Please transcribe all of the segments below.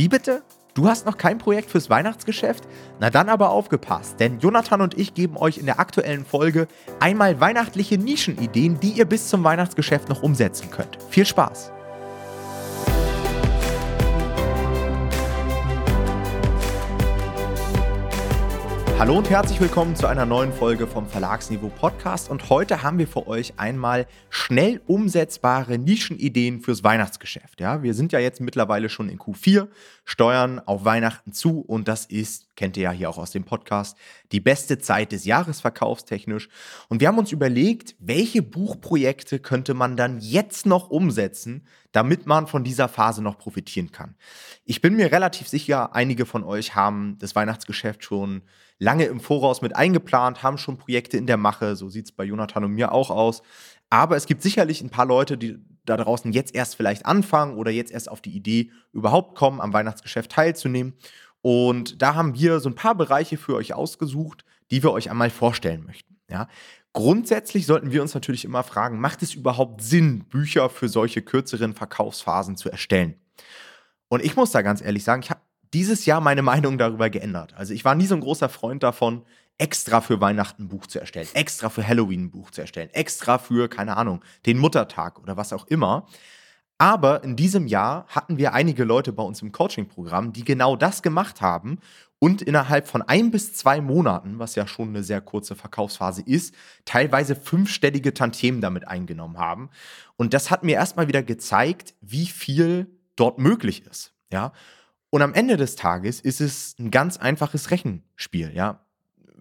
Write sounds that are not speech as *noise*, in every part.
Wie bitte? Du hast noch kein Projekt fürs Weihnachtsgeschäft? Na dann aber aufgepasst, denn Jonathan und ich geben euch in der aktuellen Folge einmal weihnachtliche Nischenideen, die ihr bis zum Weihnachtsgeschäft noch umsetzen könnt. Viel Spaß! Hallo und herzlich willkommen zu einer neuen Folge vom Verlagsniveau Podcast. Und heute haben wir für euch einmal schnell umsetzbare Nischenideen fürs Weihnachtsgeschäft. Ja, wir sind ja jetzt mittlerweile schon in Q4, steuern auf Weihnachten zu und das ist, kennt ihr ja hier auch aus dem Podcast, die beste Zeit des Jahres verkaufstechnisch. Und wir haben uns überlegt, welche Buchprojekte könnte man dann jetzt noch umsetzen, damit man von dieser Phase noch profitieren kann. Ich bin mir relativ sicher, einige von euch haben das Weihnachtsgeschäft schon lange im Voraus mit eingeplant, haben schon Projekte in der Mache. So sieht es bei Jonathan und mir auch aus. Aber es gibt sicherlich ein paar Leute, die da draußen jetzt erst vielleicht anfangen oder jetzt erst auf die Idee überhaupt kommen, am Weihnachtsgeschäft teilzunehmen. Und da haben wir so ein paar Bereiche für euch ausgesucht, die wir euch einmal vorstellen möchten. Ja? Grundsätzlich sollten wir uns natürlich immer fragen, macht es überhaupt Sinn, Bücher für solche kürzeren Verkaufsphasen zu erstellen? Und ich muss da ganz ehrlich sagen, ich habe dieses Jahr meine *laughs* Meinung darüber geändert. Also ich war nie so ein großer Freund davon, extra für Weihnachten ein Buch zu erstellen, extra für Halloween ein Buch zu erstellen, extra für, keine Ahnung, den Muttertag oder was auch immer. Aber in diesem Jahr hatten wir einige Leute bei uns im Coaching-Programm, die genau das gemacht haben und innerhalb von ein bis zwei Monaten, was ja schon eine sehr kurze Verkaufsphase ist, teilweise fünfstellige Tantiemen damit eingenommen haben. Und das hat mir erstmal wieder gezeigt, wie viel dort möglich ist. Ja. Und am Ende des Tages ist es ein ganz einfaches Rechenspiel, ja.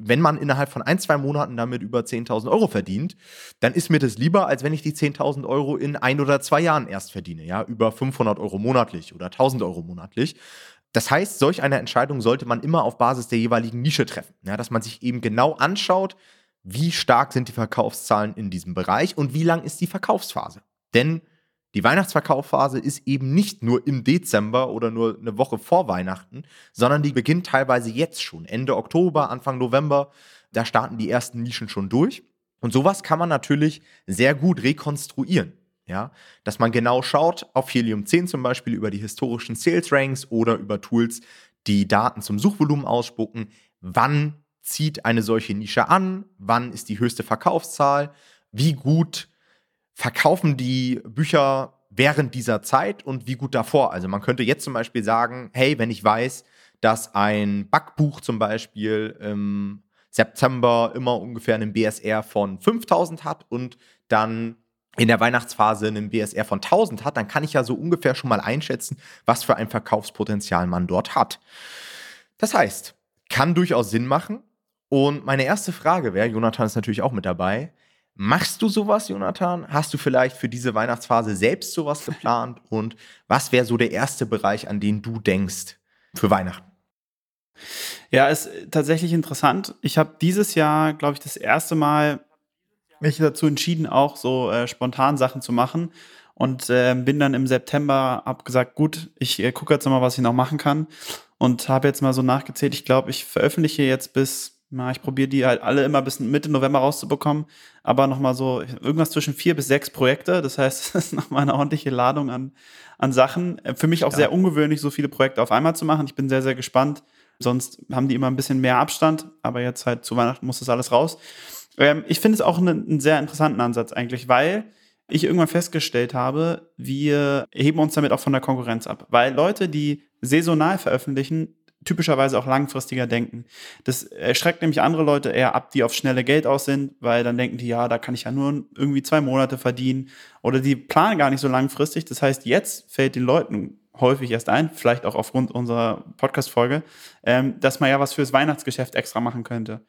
Wenn man innerhalb von ein, zwei Monaten damit über 10.000 Euro verdient, dann ist mir das lieber, als wenn ich die 10.000 Euro in ein oder zwei Jahren erst verdiene, ja, über 500 Euro monatlich oder 1.000 Euro monatlich. Das heißt, solch eine Entscheidung sollte man immer auf Basis der jeweiligen Nische treffen, ja, dass man sich eben genau anschaut, wie stark sind die Verkaufszahlen in diesem Bereich und wie lang ist die Verkaufsphase. Denn die Weihnachtsverkaufphase ist eben nicht nur im Dezember oder nur eine Woche vor Weihnachten, sondern die beginnt teilweise jetzt schon. Ende Oktober, Anfang November, da starten die ersten Nischen schon durch. Und sowas kann man natürlich sehr gut rekonstruieren. Ja, dass man genau schaut, auf Helium 10 zum Beispiel über die historischen Sales Ranks oder über Tools, die Daten zum Suchvolumen ausspucken. Wann zieht eine solche Nische an? Wann ist die höchste Verkaufszahl? Wie gut verkaufen die Bücher während dieser Zeit und wie gut davor? Also man könnte jetzt zum Beispiel sagen, hey, wenn ich weiß, dass ein Backbuch zum Beispiel im September immer ungefähr einen BSR von 5000 hat und dann in der Weihnachtsphase einen BSR von 1000 hat, dann kann ich ja so ungefähr schon mal einschätzen, was für ein Verkaufspotenzial man dort hat. Das heißt, kann durchaus Sinn machen. Und meine erste Frage wäre, Jonathan ist natürlich auch mit dabei, Machst du sowas, Jonathan? Hast du vielleicht für diese Weihnachtsphase selbst sowas geplant? Und was wäre so der erste Bereich, an den du denkst für Weihnachten? Ja, ist tatsächlich interessant. Ich habe dieses Jahr, glaube ich, das erste Mal mich dazu entschieden, auch so äh, spontan Sachen zu machen. Und äh, bin dann im September, hab gesagt, gut, ich äh, gucke jetzt mal, was ich noch machen kann. Und habe jetzt mal so nachgezählt. Ich glaube, ich veröffentliche jetzt bis na, ich probiere die halt alle immer bis Mitte November rauszubekommen, aber nochmal so irgendwas zwischen vier bis sechs Projekte. Das heißt, *laughs* das ist nochmal eine ordentliche Ladung an, an Sachen. Für mich auch ja. sehr ungewöhnlich, so viele Projekte auf einmal zu machen. Ich bin sehr, sehr gespannt. Sonst haben die immer ein bisschen mehr Abstand, aber jetzt halt zu Weihnachten muss das alles raus. Ähm, ich finde es auch einen, einen sehr interessanten Ansatz eigentlich, weil ich irgendwann festgestellt habe, wir heben uns damit auch von der Konkurrenz ab. Weil Leute, die saisonal veröffentlichen, typischerweise auch langfristiger denken. Das erschreckt nämlich andere Leute eher ab, die auf schnelle Geld aus sind, weil dann denken die, ja, da kann ich ja nur irgendwie zwei Monate verdienen. Oder die planen gar nicht so langfristig. Das heißt, jetzt fällt den Leuten häufig erst ein, vielleicht auch aufgrund unserer Podcast-Folge, ähm, dass man ja was fürs Weihnachtsgeschäft extra machen könnte.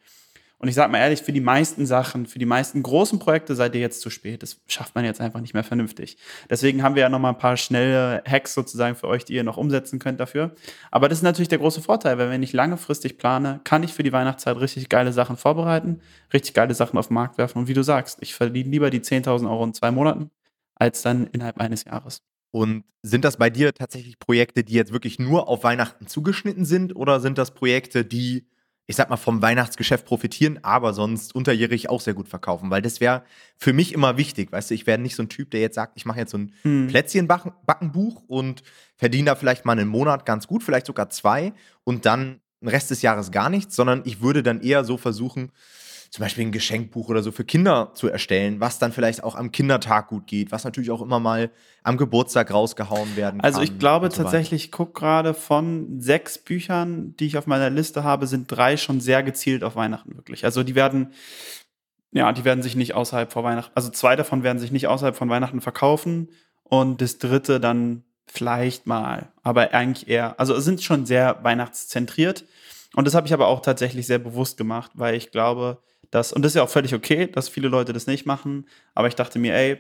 Und ich sage mal ehrlich, für die meisten Sachen, für die meisten großen Projekte seid ihr jetzt zu spät. Das schafft man jetzt einfach nicht mehr vernünftig. Deswegen haben wir ja noch mal ein paar schnelle Hacks sozusagen für euch, die ihr noch umsetzen könnt dafür. Aber das ist natürlich der große Vorteil, weil wenn ich langfristig plane, kann ich für die Weihnachtszeit richtig geile Sachen vorbereiten, richtig geile Sachen auf den Markt werfen. Und wie du sagst, ich verdiene lieber die 10.000 Euro in zwei Monaten, als dann innerhalb eines Jahres. Und sind das bei dir tatsächlich Projekte, die jetzt wirklich nur auf Weihnachten zugeschnitten sind oder sind das Projekte, die ich sag mal, vom Weihnachtsgeschäft profitieren, aber sonst unterjährig auch sehr gut verkaufen, weil das wäre für mich immer wichtig. Weißt du, ich wäre nicht so ein Typ, der jetzt sagt, ich mache jetzt so ein hm. Plätzchenbackenbuch und verdiene da vielleicht mal einen Monat ganz gut, vielleicht sogar zwei und dann den Rest des Jahres gar nichts, sondern ich würde dann eher so versuchen, zum Beispiel ein Geschenkbuch oder so für Kinder zu erstellen, was dann vielleicht auch am Kindertag gut geht, was natürlich auch immer mal am Geburtstag rausgehauen werden also kann. Also ich glaube so tatsächlich, ich gucke gerade von sechs Büchern, die ich auf meiner Liste habe, sind drei schon sehr gezielt auf Weihnachten wirklich. Also die werden, ja, die werden sich nicht außerhalb vor Weihnachten, also zwei davon werden sich nicht außerhalb von Weihnachten verkaufen und das dritte dann vielleicht mal, aber eigentlich eher, also es sind schon sehr weihnachtszentriert. Und das habe ich aber auch tatsächlich sehr bewusst gemacht, weil ich glaube, dass, und das ist ja auch völlig okay, dass viele Leute das nicht machen, aber ich dachte mir, ey,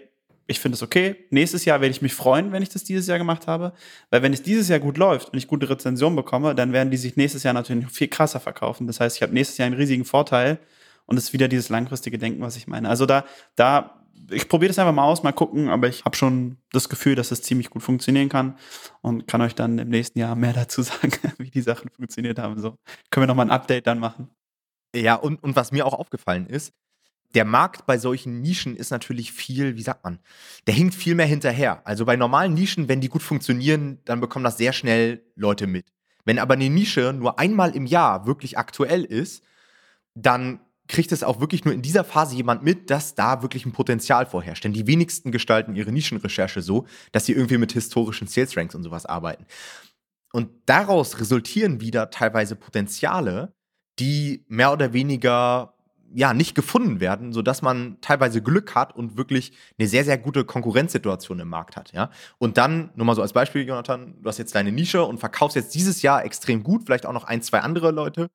ich finde es okay. Nächstes Jahr werde ich mich freuen, wenn ich das dieses Jahr gemacht habe. Weil wenn es dieses Jahr gut läuft und ich gute Rezensionen bekomme, dann werden die sich nächstes Jahr natürlich noch viel krasser verkaufen. Das heißt, ich habe nächstes Jahr einen riesigen Vorteil und es ist wieder dieses langfristige Denken, was ich meine. Also da, da, ich probiere das einfach mal aus, mal gucken, aber ich habe schon das Gefühl, dass es ziemlich gut funktionieren kann und kann euch dann im nächsten Jahr mehr *laughs* dazu sagen, wie die Sachen funktioniert haben. So können wir nochmal ein Update dann machen. Ja, und, und was mir auch aufgefallen ist, der Markt bei solchen Nischen ist natürlich viel, wie sagt man, der hinkt viel mehr hinterher. Also bei normalen Nischen, wenn die gut funktionieren, dann bekommen das sehr schnell Leute mit. Wenn aber eine Nische nur einmal im Jahr wirklich aktuell ist, dann kriegt es auch wirklich nur in dieser Phase jemand mit, dass da wirklich ein Potenzial vorherrscht. Denn die wenigsten gestalten ihre Nischenrecherche so, dass sie irgendwie mit historischen Sales Ranks und sowas arbeiten. Und daraus resultieren wieder teilweise Potenziale, die mehr oder weniger ja nicht gefunden werden, sodass man teilweise Glück hat und wirklich eine sehr sehr gute Konkurrenzsituation im Markt hat, ja. Und dann nur mal so als Beispiel, Jonathan, du hast jetzt deine Nische und verkaufst jetzt dieses Jahr extrem gut, vielleicht auch noch ein zwei andere Leute,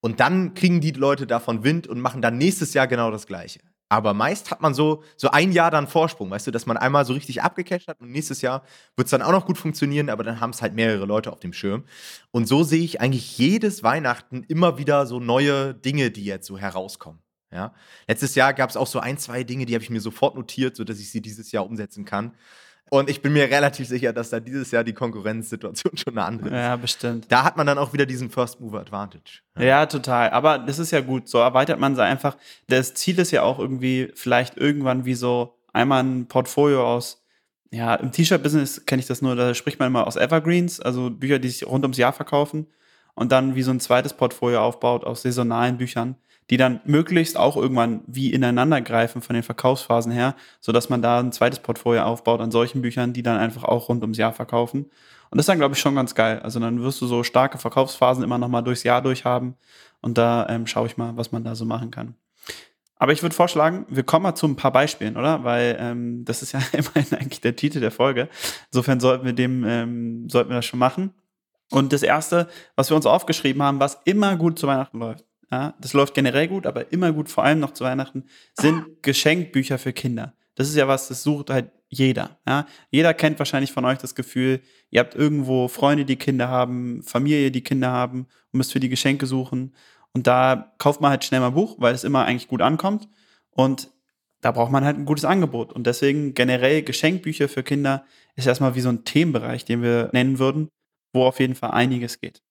und dann kriegen die Leute davon Wind und machen dann nächstes Jahr genau das Gleiche. Aber meist hat man so, so ein Jahr dann Vorsprung, weißt du, dass man einmal so richtig abgecasht hat und nächstes Jahr wird es dann auch noch gut funktionieren, aber dann haben es halt mehrere Leute auf dem Schirm. Und so sehe ich eigentlich jedes Weihnachten immer wieder so neue Dinge, die jetzt so herauskommen. Ja? Letztes Jahr gab es auch so ein, zwei Dinge, die habe ich mir sofort notiert, sodass ich sie dieses Jahr umsetzen kann. Und ich bin mir relativ sicher, dass da dieses Jahr die Konkurrenzsituation *laughs* schon eine andere ist. Ja, bestimmt. Da hat man dann auch wieder diesen First Mover Advantage. Ja. ja, total. Aber das ist ja gut. So erweitert man sie einfach. Das Ziel ist ja auch irgendwie, vielleicht irgendwann wie so einmal ein Portfolio aus ja, im T-Shirt-Business kenne ich das nur, da spricht man immer aus Evergreens, also Bücher, die sich rund ums Jahr verkaufen und dann wie so ein zweites Portfolio aufbaut aus saisonalen Büchern die dann möglichst auch irgendwann wie ineinander greifen von den Verkaufsphasen her, sodass man da ein zweites Portfolio aufbaut an solchen Büchern, die dann einfach auch rund ums Jahr verkaufen. Und das ist dann, glaube ich, schon ganz geil. Also dann wirst du so starke Verkaufsphasen immer noch mal durchs Jahr durchhaben. Und da ähm, schaue ich mal, was man da so machen kann. Aber ich würde vorschlagen, wir kommen mal zu ein paar Beispielen, oder? Weil ähm, das ist ja *laughs* immerhin eigentlich der Titel der Folge. Insofern sollten wir dem, ähm, sollten wir das schon machen. Und das erste, was wir uns aufgeschrieben haben, was immer gut zu Weihnachten läuft, ja, das läuft generell gut, aber immer gut, vor allem noch zu Weihnachten, sind Geschenkbücher für Kinder. Das ist ja was, das sucht halt jeder. Ja? Jeder kennt wahrscheinlich von euch das Gefühl, ihr habt irgendwo Freunde, die Kinder haben, Familie, die Kinder haben und müsst für die Geschenke suchen. Und da kauft man halt schnell mal ein Buch, weil es immer eigentlich gut ankommt. Und da braucht man halt ein gutes Angebot. Und deswegen generell Geschenkbücher für Kinder ist erstmal wie so ein Themenbereich, den wir nennen würden, wo auf jeden Fall einiges geht.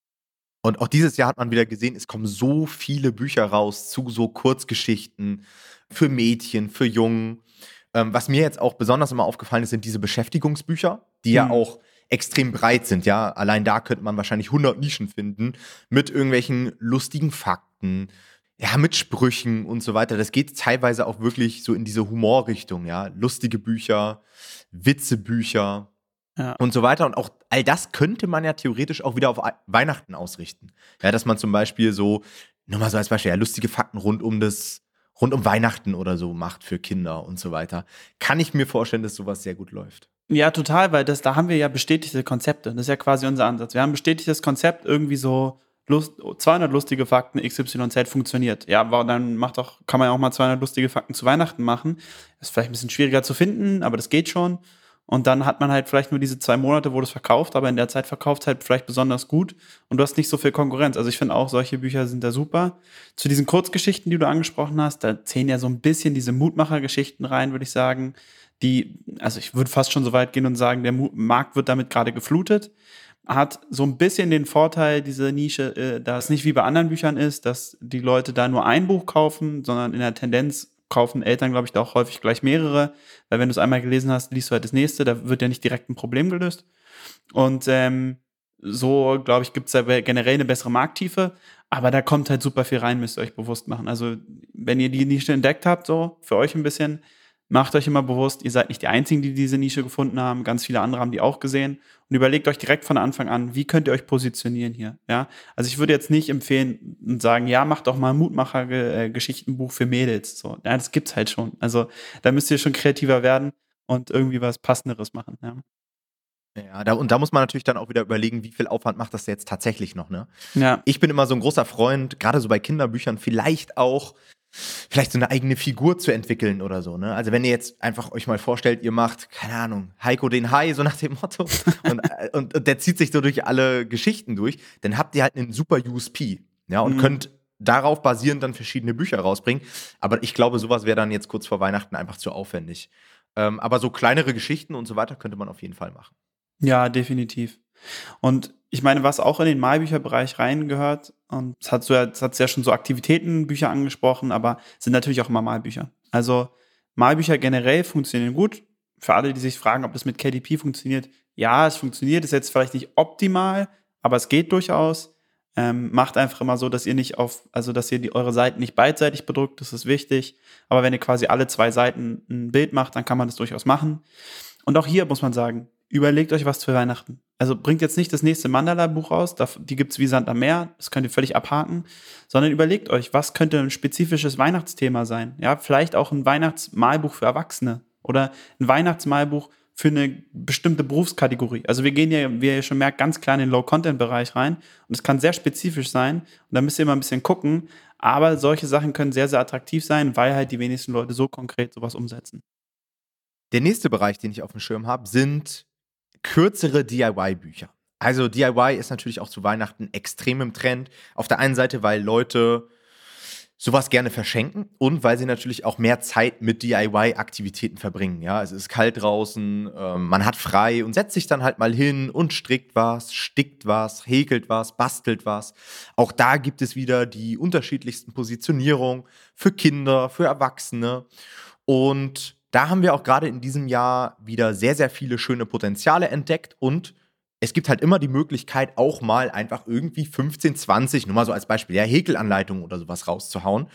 Und auch dieses Jahr hat man wieder gesehen, es kommen so viele Bücher raus zu so Kurzgeschichten für Mädchen, für Jungen. Ähm, was mir jetzt auch besonders immer aufgefallen ist, sind diese Beschäftigungsbücher, die mhm. ja auch extrem breit sind, ja. Allein da könnte man wahrscheinlich 100 Nischen finden mit irgendwelchen lustigen Fakten, ja, mit Sprüchen und so weiter. Das geht teilweise auch wirklich so in diese Humorrichtung, ja. Lustige Bücher, Witzebücher ja. und so weiter. Und auch all das könnte man ja theoretisch auch wieder auf Weihnachten ausrichten. Ja, dass man zum Beispiel so, nur mal so als Beispiel, ja, lustige Fakten rund um das, rund um Weihnachten oder so macht für Kinder und so weiter. Kann ich mir vorstellen, dass sowas sehr gut läuft. Ja, total, weil das, da haben wir ja bestätigte Konzepte. Das ist ja quasi unser Ansatz. Wir haben ein bestätigtes Konzept, irgendwie so Lust, 200 lustige Fakten XYZ funktioniert. Ja, aber dann macht doch, kann man ja auch mal 200 lustige Fakten zu Weihnachten machen. Ist vielleicht ein bisschen schwieriger zu finden, aber das geht schon. Und dann hat man halt vielleicht nur diese zwei Monate, wo das verkauft, aber in der Zeit verkauft halt vielleicht besonders gut und du hast nicht so viel Konkurrenz. Also ich finde auch, solche Bücher sind da super. Zu diesen Kurzgeschichten, die du angesprochen hast, da zählen ja so ein bisschen diese Mutmachergeschichten rein, würde ich sagen. Die, also ich würde fast schon so weit gehen und sagen, der Markt wird damit gerade geflutet. hat so ein bisschen den Vorteil, diese Nische, äh, dass es nicht wie bei anderen Büchern ist, dass die Leute da nur ein Buch kaufen, sondern in der Tendenz kaufen Eltern, glaube ich, da auch häufig gleich mehrere, weil wenn du es einmal gelesen hast, liest du halt das nächste, da wird ja nicht direkt ein Problem gelöst. Und ähm, so, glaube ich, gibt es da generell eine bessere Markttiefe, aber da kommt halt super viel rein, müsst ihr euch bewusst machen. Also, wenn ihr die Nische entdeckt habt, so für euch ein bisschen, macht euch immer bewusst, ihr seid nicht die Einzigen, die diese Nische gefunden haben. Ganz viele andere haben die auch gesehen. Und überlegt euch direkt von Anfang an, wie könnt ihr euch positionieren hier? Ja, also ich würde jetzt nicht empfehlen und sagen, ja, macht doch mal ein Mutmacher-Geschichtenbuch für Mädels. So, ja, das gibt's halt schon. Also da müsst ihr schon kreativer werden und irgendwie was Passenderes machen. Ja. Ja, da, und da muss man natürlich dann auch wieder überlegen, wie viel Aufwand macht das jetzt tatsächlich noch, ne? Ja. Ich bin immer so ein großer Freund, gerade so bei Kinderbüchern, vielleicht auch vielleicht so eine eigene Figur zu entwickeln oder so. Ne? Also wenn ihr jetzt einfach euch mal vorstellt, ihr macht, keine Ahnung, Heiko den Hai, so nach dem Motto, *laughs* und, äh, und, und, der zieht sich so durch alle Geschichten durch, dann habt ihr halt einen super USP. Ja, und mhm. könnt darauf basierend dann verschiedene Bücher rausbringen. Aber ich glaube, sowas wäre dann jetzt kurz vor Weihnachten einfach zu aufwendig. Ähm, aber so kleinere Geschichten und so weiter könnte man auf jeden Fall machen. Ja, definitiv. Und ich meine, was auch in den Malbücherbereich reingehört, und es hat, so, es hat ja schon so Aktivitätenbücher angesprochen, aber sind natürlich auch immer Malbücher. Also Malbücher generell funktionieren gut. Für alle, die sich fragen, ob das mit KDP funktioniert, ja, es funktioniert, ist jetzt vielleicht nicht optimal, aber es geht durchaus. Ähm, macht einfach immer so, dass ihr nicht auf, also dass ihr die, eure Seiten nicht beidseitig bedruckt, das ist wichtig. Aber wenn ihr quasi alle zwei Seiten ein Bild macht, dann kann man das durchaus machen. Und auch hier muss man sagen, überlegt euch was für Weihnachten. Also bringt jetzt nicht das nächste Mandala-Buch raus, die gibt es wie Sand am Meer, das könnt ihr völlig abhaken, sondern überlegt euch, was könnte ein spezifisches Weihnachtsthema sein. Ja, vielleicht auch ein Weihnachtsmalbuch für Erwachsene oder ein Weihnachtsmalbuch für eine bestimmte Berufskategorie. Also wir gehen ja, wie ihr schon merkt, ganz klar in den Low-Content-Bereich rein und es kann sehr spezifisch sein und da müsst ihr immer ein bisschen gucken, aber solche Sachen können sehr, sehr attraktiv sein, weil halt die wenigsten Leute so konkret sowas umsetzen. Der nächste Bereich, den ich auf dem Schirm habe, sind kürzere DIY-Bücher. Also DIY ist natürlich auch zu Weihnachten extrem im Trend. Auf der einen Seite, weil Leute sowas gerne verschenken und weil sie natürlich auch mehr Zeit mit DIY-Aktivitäten verbringen. Ja, es ist kalt draußen, äh, man hat frei und setzt sich dann halt mal hin und strickt was, stickt was, häkelt was, bastelt was. Auch da gibt es wieder die unterschiedlichsten Positionierungen für Kinder, für Erwachsene und da haben wir auch gerade in diesem Jahr wieder sehr, sehr viele schöne Potenziale entdeckt und es gibt halt immer die Möglichkeit, auch mal einfach irgendwie 15, 20, nur mal so als Beispiel, ja, Häkelanleitungen oder sowas rauszuhauen.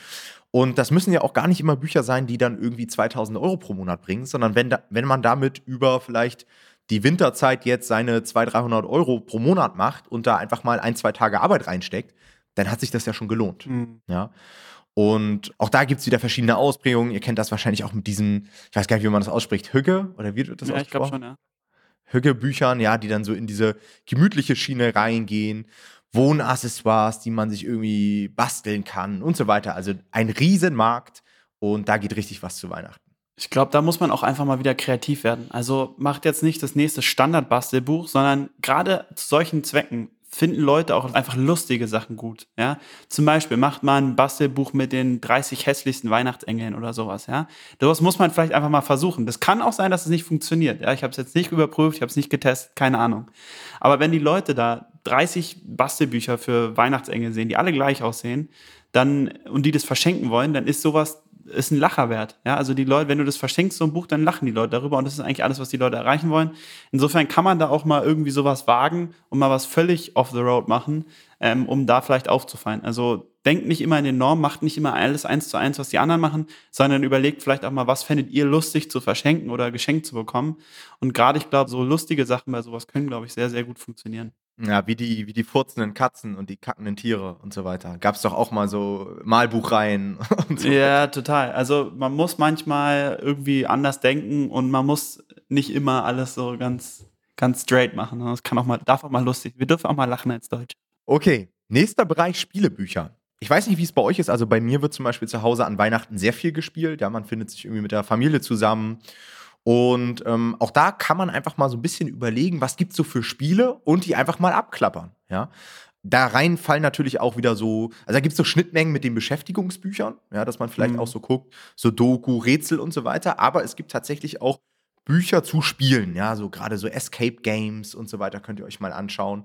Und das müssen ja auch gar nicht immer Bücher sein, die dann irgendwie 2000 Euro pro Monat bringen, sondern wenn, da, wenn man damit über vielleicht die Winterzeit jetzt seine 200, 300 Euro pro Monat macht und da einfach mal ein, zwei Tage Arbeit reinsteckt, dann hat sich das ja schon gelohnt. Mhm. Ja. Und auch da gibt es wieder verschiedene Ausprägungen. Ihr kennt das wahrscheinlich auch mit diesen, ich weiß gar nicht, wie man das ausspricht, Hügge oder wie wird das ja, ausgesprochen? Ich glaube schon, ja. Hügge-Büchern, ja, die dann so in diese gemütliche Schiene reingehen. Wohnaccessoires, die man sich irgendwie basteln kann und so weiter. Also ein Riesenmarkt und da geht richtig was zu Weihnachten. Ich glaube, da muss man auch einfach mal wieder kreativ werden. Also macht jetzt nicht das nächste Standard-Bastelbuch, sondern gerade zu solchen Zwecken finden Leute auch einfach lustige Sachen gut. Ja? Zum Beispiel macht man ein Bastelbuch mit den 30 hässlichsten Weihnachtsengeln oder sowas. Ja? Das muss man vielleicht einfach mal versuchen. Das kann auch sein, dass es nicht funktioniert. Ja? Ich habe es jetzt nicht überprüft, ich habe es nicht getestet, keine Ahnung. Aber wenn die Leute da 30 Bastelbücher für Weihnachtsengel sehen, die alle gleich aussehen, dann und die das verschenken wollen, dann ist sowas ist ein Lacher wert. Ja, also die Leute, wenn du das verschenkst, so ein Buch, dann lachen die Leute darüber und das ist eigentlich alles, was die Leute erreichen wollen. Insofern kann man da auch mal irgendwie sowas wagen und mal was völlig off the road machen, ähm, um da vielleicht aufzufallen. Also denkt nicht immer in den Normen, macht nicht immer alles eins zu eins, was die anderen machen, sondern überlegt vielleicht auch mal, was fändet ihr lustig zu verschenken oder geschenkt zu bekommen. Und gerade, ich glaube, so lustige Sachen bei sowas können, glaube ich, sehr, sehr gut funktionieren. Ja, wie die, wie die furzenden Katzen und die kackenden Tiere und so weiter. Gab es doch auch mal so Malbuchreihen *laughs* und so. Ja, total. Also man muss manchmal irgendwie anders denken und man muss nicht immer alles so ganz, ganz straight machen. Das kann auch mal, darf auch mal lustig. Wir dürfen auch mal lachen als Deutsche. Okay, nächster Bereich Spielebücher. Ich weiß nicht, wie es bei euch ist. Also bei mir wird zum Beispiel zu Hause an Weihnachten sehr viel gespielt. Ja, man findet sich irgendwie mit der Familie zusammen und ähm, auch da kann man einfach mal so ein bisschen überlegen, was gibt es so für Spiele und die einfach mal abklappern. Ja? Da rein fallen natürlich auch wieder so, also da gibt es so Schnittmengen mit den Beschäftigungsbüchern, ja, dass man vielleicht mhm. auch so guckt, so Doku, Rätsel und so weiter. Aber es gibt tatsächlich auch Bücher zu Spielen, ja, so gerade so Escape Games und so weiter könnt ihr euch mal anschauen.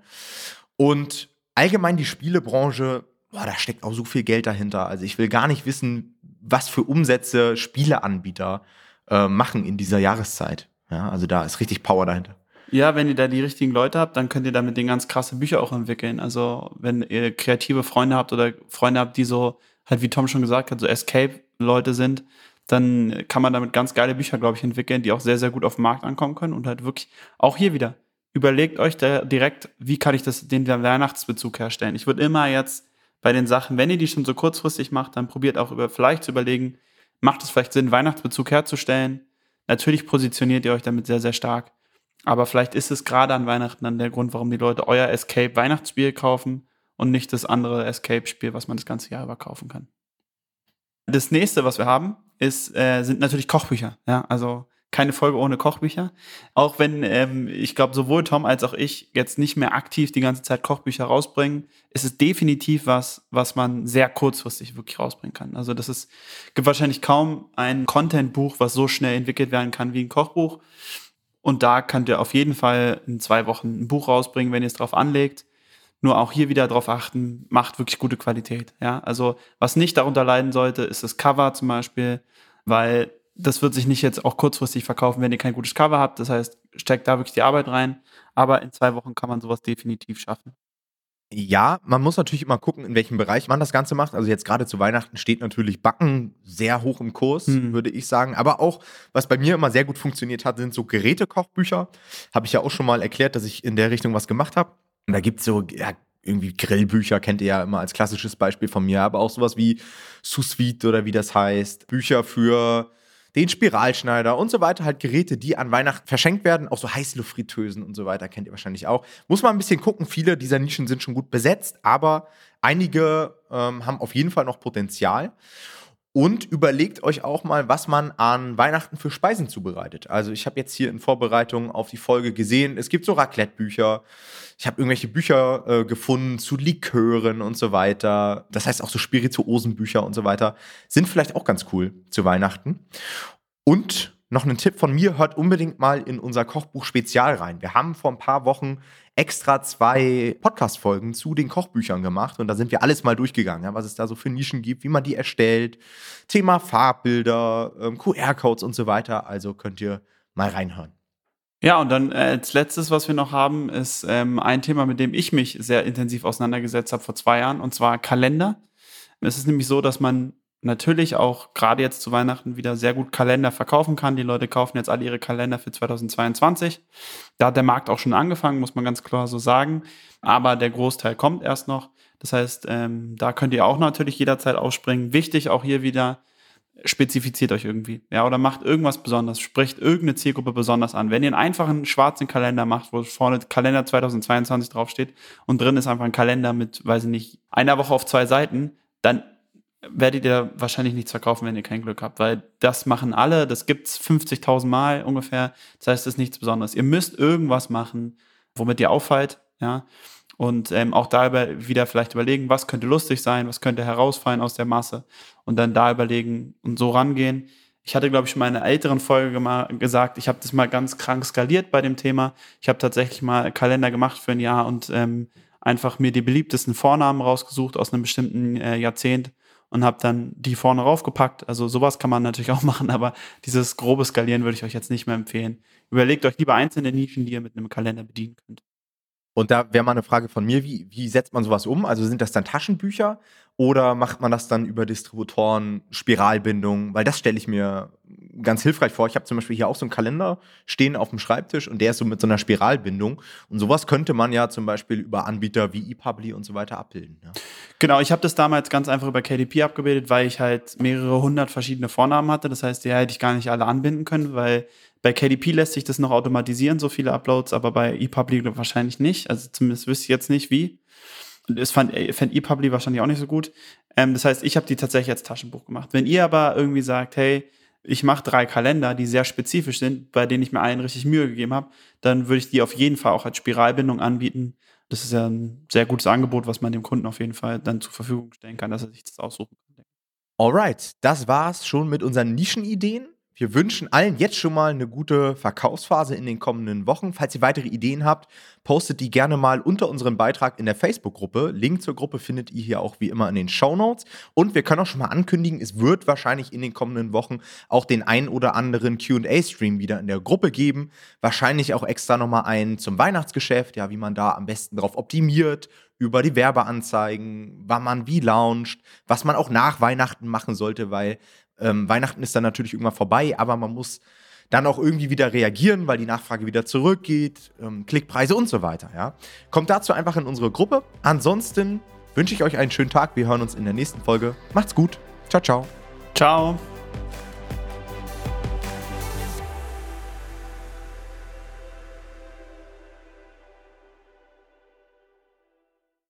Und allgemein die Spielebranche, boah, da steckt auch so viel Geld dahinter. Also ich will gar nicht wissen, was für Umsätze Spieleanbieter äh, machen in dieser Jahreszeit. Ja, also da ist richtig Power dahinter. Ja, wenn ihr da die richtigen Leute habt, dann könnt ihr damit den ganz krasse Bücher auch entwickeln. Also wenn ihr kreative Freunde habt oder Freunde habt, die so, halt wie Tom schon gesagt hat, so Escape-Leute sind, dann kann man damit ganz geile Bücher, glaube ich, entwickeln, die auch sehr, sehr gut auf den Markt ankommen können und halt wirklich auch hier wieder. Überlegt euch direkt, wie kann ich das, den Weihnachtsbezug herstellen. Ich würde immer jetzt bei den Sachen, wenn ihr die schon so kurzfristig macht, dann probiert auch über, vielleicht zu überlegen, macht es vielleicht Sinn, Weihnachtsbezug herzustellen? Natürlich positioniert ihr euch damit sehr, sehr stark. Aber vielleicht ist es gerade an Weihnachten dann der Grund, warum die Leute euer Escape Weihnachtsspiel kaufen und nicht das andere Escape-Spiel, was man das ganze Jahr über kaufen kann. Das nächste, was wir haben, ist, äh, sind natürlich Kochbücher. Ja, also keine Folge ohne Kochbücher. Auch wenn ähm, ich glaube, sowohl Tom als auch ich jetzt nicht mehr aktiv die ganze Zeit Kochbücher rausbringen, ist es definitiv was, was man sehr kurzfristig wirklich rausbringen kann. Also das ist, gibt wahrscheinlich kaum ein Content-Buch, was so schnell entwickelt werden kann wie ein Kochbuch. Und da könnt ihr auf jeden Fall in zwei Wochen ein Buch rausbringen, wenn ihr es drauf anlegt. Nur auch hier wieder darauf achten, macht wirklich gute Qualität. Ja, also was nicht darunter leiden sollte, ist das Cover zum Beispiel, weil das wird sich nicht jetzt auch kurzfristig verkaufen, wenn ihr kein gutes Cover habt. Das heißt, steckt da wirklich die Arbeit rein. Aber in zwei Wochen kann man sowas definitiv schaffen. Ja, man muss natürlich immer gucken, in welchem Bereich man das Ganze macht. Also jetzt gerade zu Weihnachten steht natürlich Backen sehr hoch im Kurs, hm. würde ich sagen. Aber auch, was bei mir immer sehr gut funktioniert hat, sind so Gerätekochbücher. Habe ich ja auch schon mal erklärt, dass ich in der Richtung was gemacht habe. Und da gibt es so, ja, irgendwie Grillbücher kennt ihr ja immer als klassisches Beispiel von mir, aber auch sowas wie Sous Vide oder wie das heißt. Bücher für den Spiralschneider und so weiter, halt Geräte, die an Weihnachten verschenkt werden, auch so Heißluftfritteusen und so weiter, kennt ihr wahrscheinlich auch. Muss man ein bisschen gucken, viele dieser Nischen sind schon gut besetzt, aber einige ähm, haben auf jeden Fall noch Potenzial. Und überlegt euch auch mal, was man an Weihnachten für Speisen zubereitet. Also ich habe jetzt hier in Vorbereitung auf die Folge gesehen, es gibt so Raclette-Bücher. Ich habe irgendwelche Bücher äh, gefunden zu Likören und so weiter. Das heißt auch so Spirituosenbücher und so weiter. Sind vielleicht auch ganz cool zu Weihnachten. Und noch ein Tipp von mir, hört unbedingt mal in unser Kochbuch Spezial rein. Wir haben vor ein paar Wochen extra zwei Podcast-Folgen zu den Kochbüchern gemacht und da sind wir alles mal durchgegangen, ja, was es da so für Nischen gibt, wie man die erstellt, Thema Farbbilder, ähm, QR-Codes und so weiter. Also könnt ihr mal reinhören. Ja, und dann äh, als letztes, was wir noch haben, ist ähm, ein Thema, mit dem ich mich sehr intensiv auseinandergesetzt habe vor zwei Jahren, und zwar Kalender. Es ist nämlich so, dass man natürlich auch gerade jetzt zu Weihnachten wieder sehr gut Kalender verkaufen kann. Die Leute kaufen jetzt alle ihre Kalender für 2022. Da hat der Markt auch schon angefangen, muss man ganz klar so sagen. Aber der Großteil kommt erst noch. Das heißt, ähm, da könnt ihr auch natürlich jederzeit ausspringen. Wichtig auch hier wieder, spezifiziert euch irgendwie. Ja, oder macht irgendwas besonders, spricht irgendeine Zielgruppe besonders an. Wenn ihr einen einfachen schwarzen Kalender macht, wo vorne Kalender 2022 draufsteht und drin ist einfach ein Kalender mit, weiß ich nicht, einer Woche auf zwei Seiten, dann werdet ihr wahrscheinlich nichts verkaufen, wenn ihr kein Glück habt, weil das machen alle, das gibt's 50.000 Mal ungefähr. Das heißt, es ist nichts Besonderes. Ihr müsst irgendwas machen, womit ihr auffallt, ja. Und ähm, auch da wieder vielleicht überlegen, was könnte lustig sein, was könnte herausfallen aus der Masse und dann da überlegen und so rangehen. Ich hatte, glaube ich, in einer älteren Folge gesagt, ich habe das mal ganz krank skaliert bei dem Thema. Ich habe tatsächlich mal Kalender gemacht für ein Jahr und ähm, einfach mir die beliebtesten Vornamen rausgesucht aus einem bestimmten äh, Jahrzehnt und habe dann die vorne raufgepackt. Also sowas kann man natürlich *laughs* auch machen, aber dieses grobe Skalieren würde ich euch jetzt nicht mehr empfehlen. Überlegt euch lieber einzelne Nischen, die ihr mit einem Kalender bedienen könnt. Und da wäre mal eine Frage von mir, wie, wie setzt man sowas um? Also sind das dann Taschenbücher oder macht man das dann über Distributoren, Spiralbindung? Weil das stelle ich mir ganz hilfreich vor. Ich habe zum Beispiel hier auch so einen Kalender stehen auf dem Schreibtisch und der ist so mit so einer Spiralbindung. Und sowas könnte man ja zum Beispiel über Anbieter wie ePubli und so weiter abbilden. Ja. Genau, ich habe das damals ganz einfach über KDP abgebildet, weil ich halt mehrere hundert verschiedene Vornamen hatte. Das heißt, die hätte ich gar nicht alle anbinden können, weil bei KDP lässt sich das noch automatisieren, so viele Uploads, aber bei ePubli wahrscheinlich nicht. Also zumindest wüsste ich jetzt nicht wie. Das fand, äh, fand ePubli wahrscheinlich auch nicht so gut. Ähm, das heißt, ich habe die tatsächlich als Taschenbuch gemacht. Wenn ihr aber irgendwie sagt, hey, ich mache drei Kalender, die sehr spezifisch sind, bei denen ich mir allen richtig Mühe gegeben habe, dann würde ich die auf jeden Fall auch als Spiralbindung anbieten. Das ist ja ein sehr gutes Angebot, was man dem Kunden auf jeden Fall dann zur Verfügung stellen kann, dass er sich das aussuchen kann. Alright, das war's schon mit unseren Nischenideen. Wir wünschen allen jetzt schon mal eine gute Verkaufsphase in den kommenden Wochen. Falls ihr weitere Ideen habt, postet die gerne mal unter unseren Beitrag in der Facebook-Gruppe. Link zur Gruppe findet ihr hier auch wie immer in den Show Notes. Und wir können auch schon mal ankündigen, es wird wahrscheinlich in den kommenden Wochen auch den ein oder anderen QA-Stream wieder in der Gruppe geben. Wahrscheinlich auch extra nochmal einen zum Weihnachtsgeschäft, ja, wie man da am besten drauf optimiert, über die Werbeanzeigen, wann man wie launcht, was man auch nach Weihnachten machen sollte, weil ähm, Weihnachten ist dann natürlich irgendwann vorbei, aber man muss dann auch irgendwie wieder reagieren, weil die Nachfrage wieder zurückgeht, ähm, Klickpreise und so weiter. Ja? Kommt dazu einfach in unsere Gruppe. Ansonsten wünsche ich euch einen schönen Tag. Wir hören uns in der nächsten Folge. Macht's gut. Ciao, ciao. Ciao.